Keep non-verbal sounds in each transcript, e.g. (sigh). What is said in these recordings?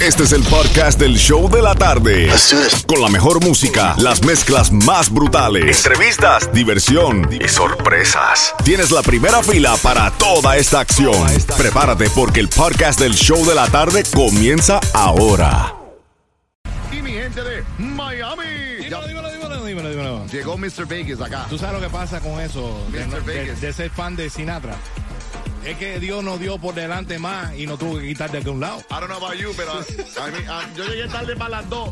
Este es el podcast del show de la tarde. Con la mejor música, las mezclas más brutales, entrevistas, diversión y sorpresas. Tienes la primera fila para toda esta acción. Prepárate porque el podcast del show de la tarde comienza ahora. Y mi gente de Miami. Dímelo, dímelo, dímelo, dímelo, dímelo. Llegó Mr. Vegas acá. Tú sabes lo que pasa con eso, Mr. no- de- Vegas. de ser fan de Sinatra. Es que Dios nos dio por delante más y nos tuvo que quitar de aquel lado. I don't know about you, pero a mí- a- yo llegué tarde para las dos.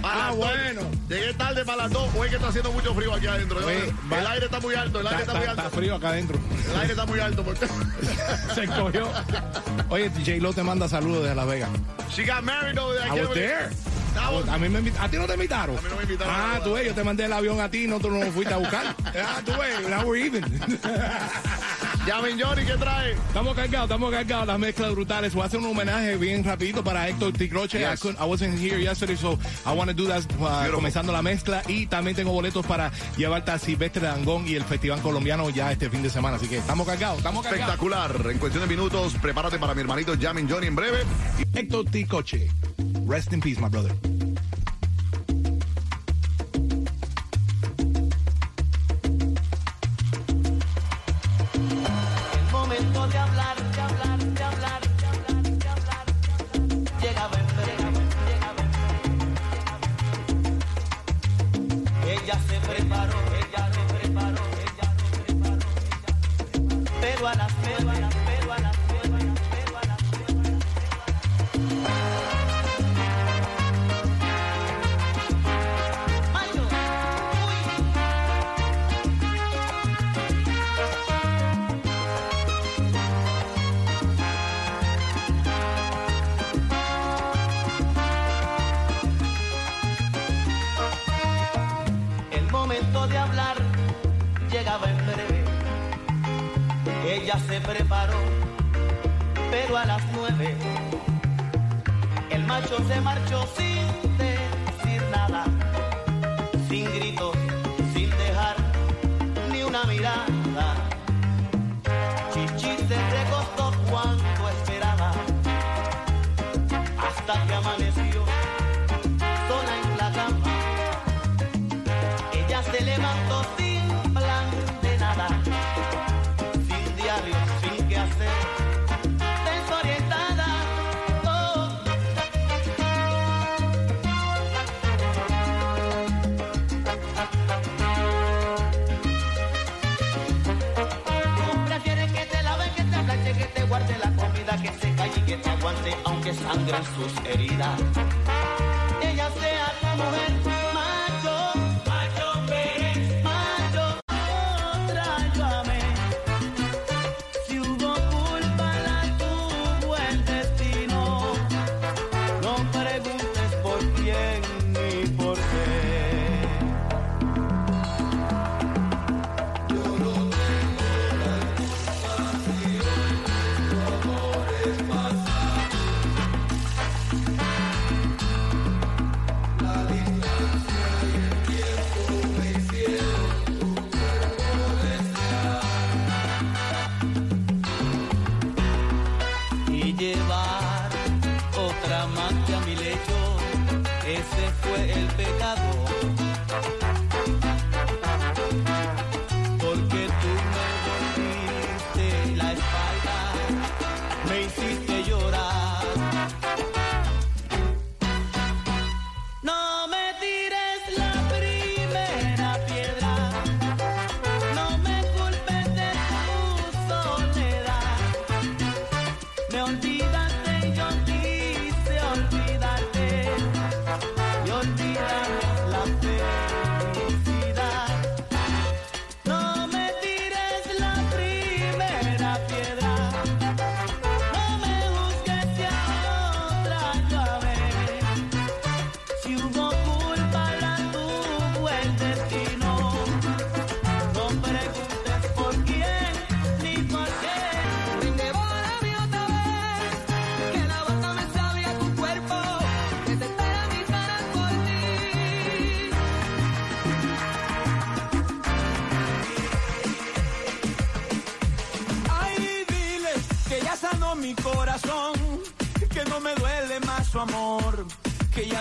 Para Ah, las dos. bueno. Llegué tarde para las dos. Hoy que está haciendo mucho frío aquí adentro. Yo- Oye, el aire está muy alto. El aire Está, está, muy alto. está frío acá adentro. El aire está muy alto. Porque... (laughs) (laughs) Se cogió. Oye, J-Lo te manda saludos desde Las Vegas. She got married over there. I was there. A, mí me ¿A ti no te invitaron? A mí no me invitaron. Ah, tú ves, yo te mandé el avión a ti, no tú no lo fuiste a buscar. (laughs) Ah, tú ves, now we're even. Llamen Johnny, ¿qué trae? Estamos cargados, estamos cargados, las mezclas brutales. Voy a hacer un homenaje bien rapidito para Héctor Ticroche. I, Yes. couldn't- I wasn't here yesterday, so I want to do that uh, comenzando la mezcla. Y también tengo boletos para llevarte a Silvestre Dangón y el Festival Colombiano ya este fin de semana. Así que estamos cargados, estamos cargados. Espectacular. En cuestión de minutos, prepárate para mi hermanito Llamen Johnny en breve. Héctor Ticroche. Rest in peace, my brother. Ella se preparó, pero a las nueve el macho se marchó sin decir nada, sin gritos, sangren sus heridas. Ella sea tu mujer Ese fue el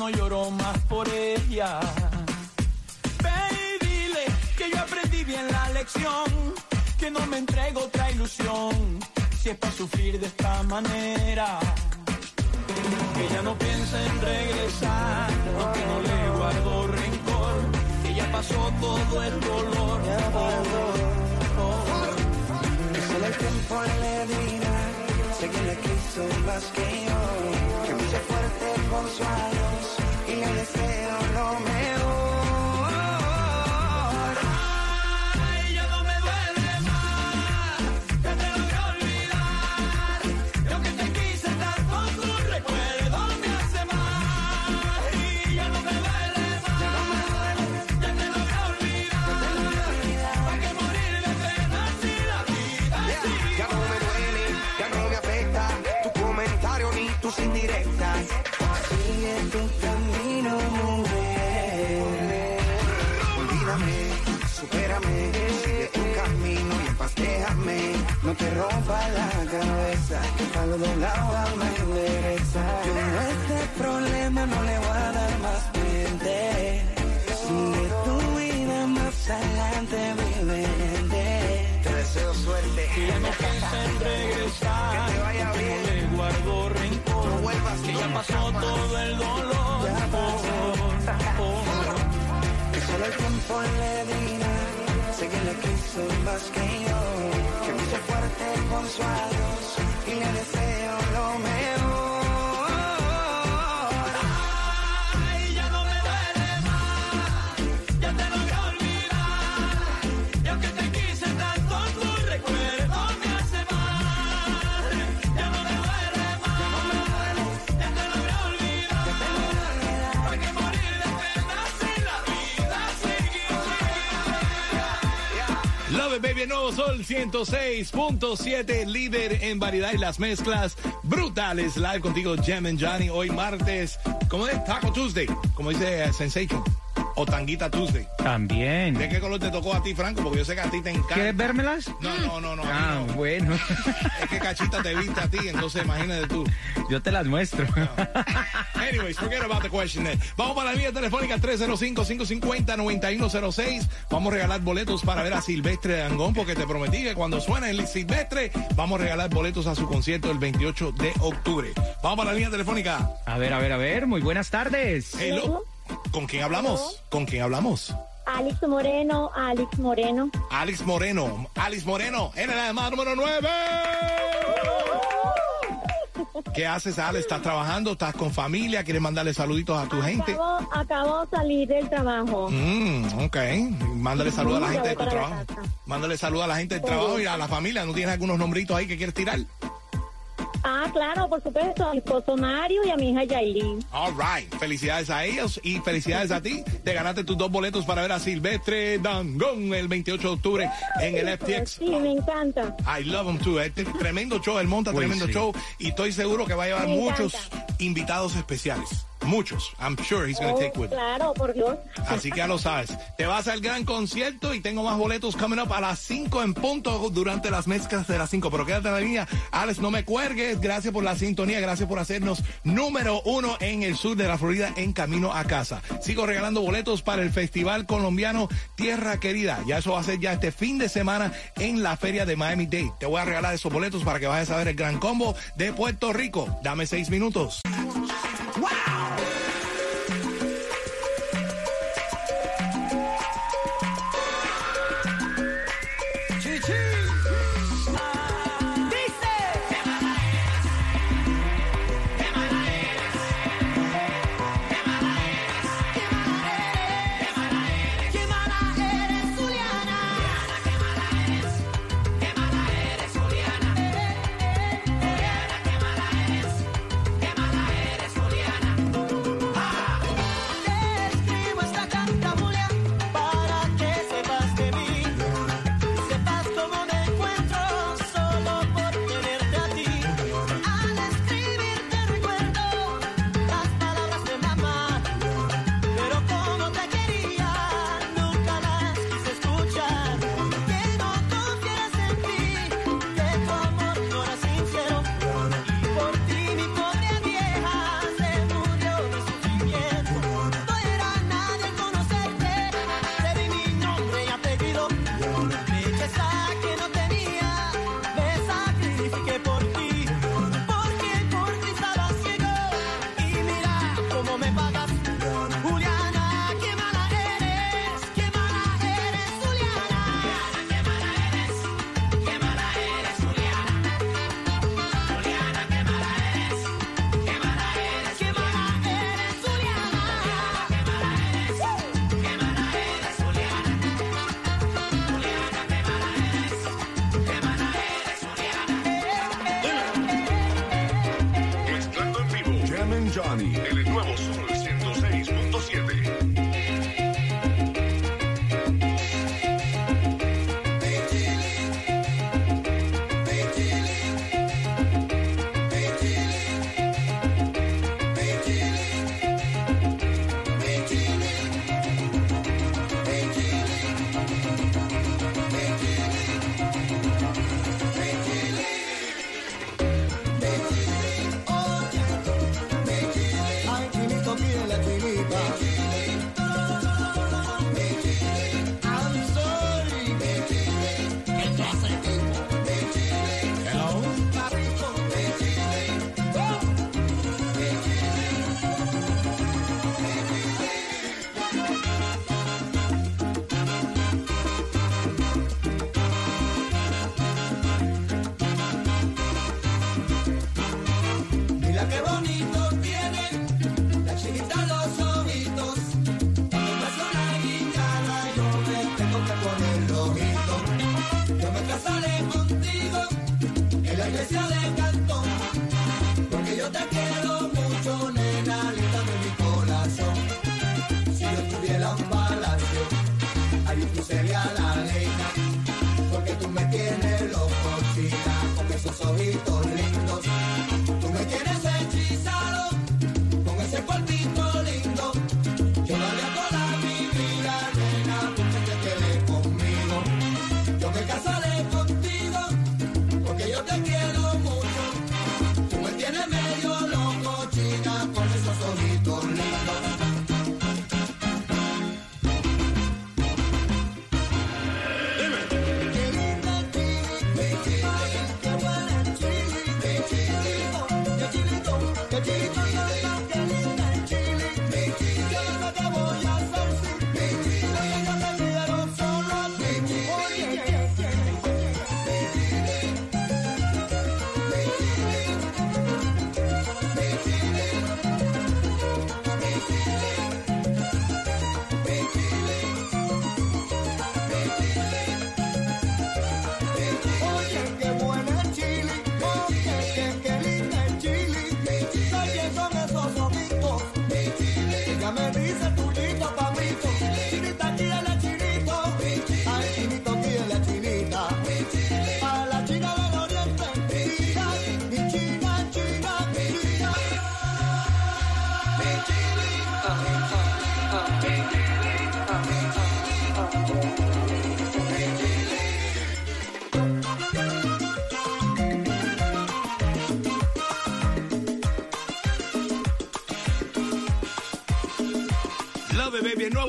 no lloro más por ella. Ve dile que yo aprendí bien la lección, que no me entrego otra ilusión, si es para sufrir de esta manera. Que ya no piensa en regresar, aunque no le guardo rencor, que ya pasó todo el dolor. Que solo el tiempo le dirá, sé que le quiso más que yo, que fuerte con su adiós y le deseo lo mejor. Que palo doblado alma endereza. Yo a este problema no le voy a dar más mente. Sigue tu vida más adelante, vive. Te deseo suerte. Que ya no piensa en regresar, Que te vaya bien. no le guardo rencor, No vuelvas que ya pasó más. todo el dolor. Ya pasó. Oh, oh. que solo el tiempo le dirá. Sé que le quiso más que yo, que me hizo fuerte con su adiós Baby, nuevo sol 106.7, líder en variedad y las mezclas brutales. Live contigo, Jam and Johnny. Hoy martes, ¿cómo es? Taco Tuesday, como dice Sensation. O Tanguita Tuesday. También. ¿De qué color te tocó a ti, Franco? Porque yo sé que a ti te encanta. ¿Quieres vérmelas? No, no, no, no. Ah, no. bueno. Es que cachita te viste a ti, entonces imagínate tú. Yo te las muestro. Anyways, forget about the question then. Vamos para la línea telefónica 305-550-9106. Vamos a regalar boletos para ver a Silvestre Dangón, porque te prometí que cuando suene el Silvestre, vamos a regalar boletos a su concierto el 28 de octubre. Vamos para la línea telefónica. A ver, a ver, a ver. Muy buenas tardes. Hello. ¿Con quién hablamos? ¿Con quién hablamos? Alex Moreno, Alex Moreno. Alex Moreno. Alex Moreno, en la llamada número 9. ¿Qué haces, Alex? ¿Estás trabajando? ¿Estás con familia? ¿Quieres mandarle saluditos a tu gente? Acabo, de salir del trabajo. Mm, ok. Mándale saludos a la gente de tu trabajo. Mándale saludos a la gente del trabajo y a la familia. ¿No tienes algunos nombritos ahí que quieres tirar? Ah, claro, por supuesto, a mi esposo Mario y a mi hija Yailin. All right. Felicidades a ellos y felicidades a ti. Te ganaste tus dos boletos para ver a Silvestre Dangón el 28 de octubre en el FTX. Sí, me encanta. I love him too. Este tremendo show, él monta Uy, tremendo sí. show y estoy seguro que va a llevar Me muchos encanta. invitados especiales. Muchos. I'm sure he's going to Oh, take with. claro, por Dios. Así que ya lo sabes. Te vas al gran concierto y tengo más boletos coming up a las 5 en punto durante las mezclas de las 5. Pero quédate en la línea. Alex, no me cuergues. Gracias por la sintonía. Gracias por hacernos número uno en el sur de la Florida en camino a casa. Sigo regalando boletos para el Festival Colombiano Tierra Querida. Ya eso va a ser ya este fin de semana en la feria de Miami Dade. Te voy a regalar esos boletos para que vayas a ver el gran combo de Puerto Rico. Dame seis minutos. Johnny. El nuevo Sol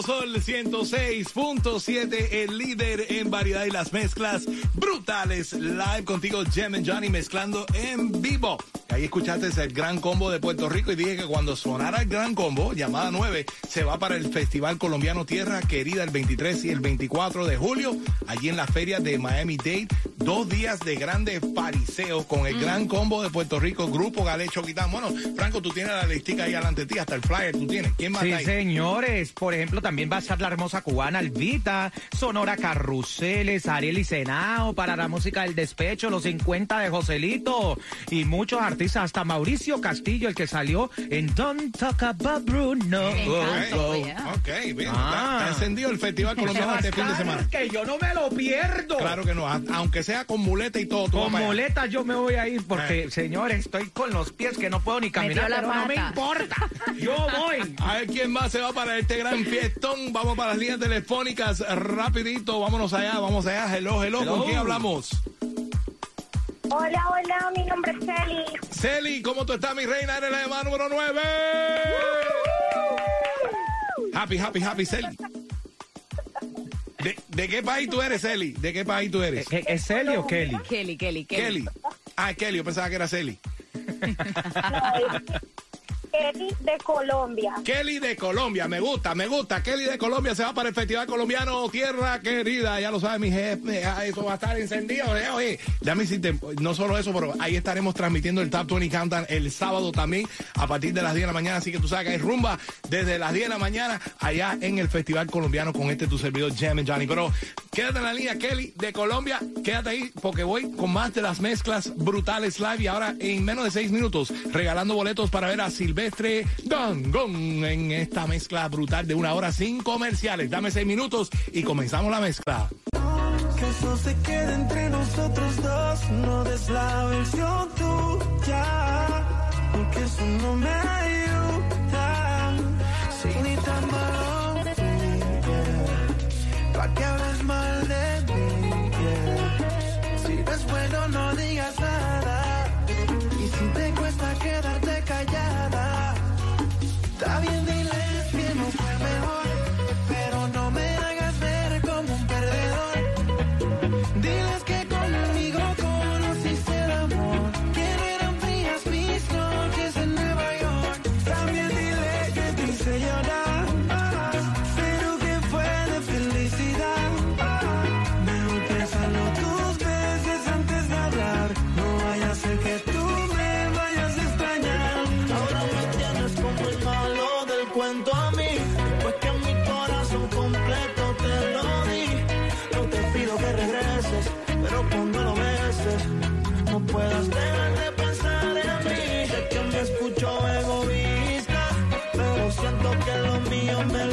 Sol 106.7, el líder en variedad y las mezclas brutales. Live contigo, Jem and Johnny, mezclando en vivo. Ahí escuchaste el gran combo de Puerto Rico y dije que cuando sonara el gran combo, llamada 9, se va para el Festival Colombiano Tierra Querida el 23 y el 24 de julio, allí en la feria de Miami Dade. Dos días de grandes pariseos con el gran combo de Puerto Rico, Grupo Galecho Quitán. Bueno, Franco, tú tienes la listica ahí delante de ti, hasta el flyer tú tienes. ¿Quién más Sí, ahí? señores. Por ejemplo, también va a estar la hermosa cubana Alvita, Sonora Carruseles, Ariel y Senao para la música del despecho, los 50 de Joselito y muchos artistas, hasta Mauricio Castillo, el que salió en Don't Talk About Bruno. Oh, oh. Ok, bien. Ah. Está, está encendido el Festival Colombiano este fin de semana. Que yo no me lo pierdo. Claro que no, aunque sea con muleta y todo. Con muleta yo me voy a ir porque, Eh. señores, estoy con los pies que no puedo ni caminar, pero no me importa. (laughs) Yo voy. A ver quién más se va para este gran (laughs) fiestón. Vamos para las líneas telefónicas rapidito. Vámonos allá, vamos allá. Hello, hello. Hello. ¿Con quién hablamos? Hola, hola, mi nombre es Celi. Celi, ¿cómo tú estás, mi reina? Eres la llamada número 9. Happy, happy, happy, Celi. ¿De, de qué país tú eres, Celi? ¿De qué país tú eres? ¿Es, es Celi o Kelly? Kelly, Kelly, Kelly. Kelly. Ah, Kelly, yo pensaba que era Celi. (laughs) Kelly de Colombia. Kelly de Colombia, me gusta, me gusta. Kelly de Colombia se va para el Festival Colombiano Tierra Querida. Ya lo sabe mi jefe, eso va a estar encendido. ¿eh? Oye, ya me hiciste, no solo eso, pero ahí estaremos transmitiendo el Top 20 Countdown el sábado también a partir de las 10 de la mañana. Así que tú sabes que hay rumba desde las 10 de la mañana allá en el Festival Colombiano con este tu servidor Jam Johnny. Pero quédate en la línea, Kelly de Colombia. Quédate ahí porque voy con más de las mezclas brutales live y ahora en menos de 6 minutos regalando boletos para ver a Silvestre. Silvestre Dangón en esta mezcla brutal de una hora sin comerciales. Dame seis minutos y comenzamos la mezcla. Que eso se quede entre nosotros dos, no des la versión tuya, porque eso no me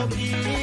sobrinho.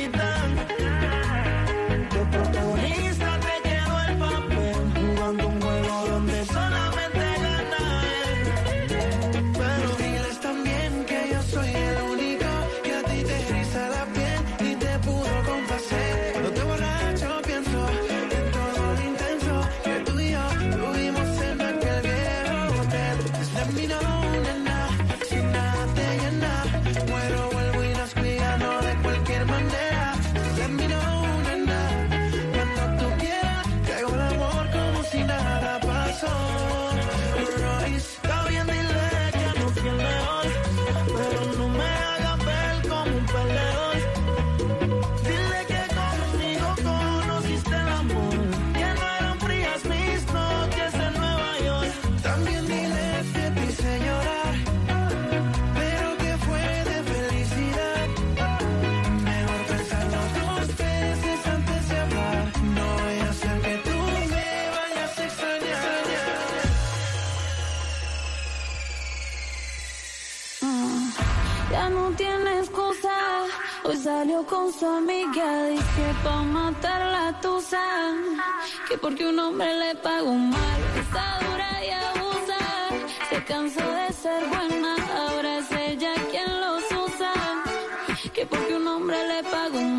Hoy salió con su amiga, dice pa' matar la tusa. Que porque un hombre le pagó mal, está dura y abusa. Se cansó de ser buena, ahora es ella quien los usa. Que porque un hombre le pagó mal.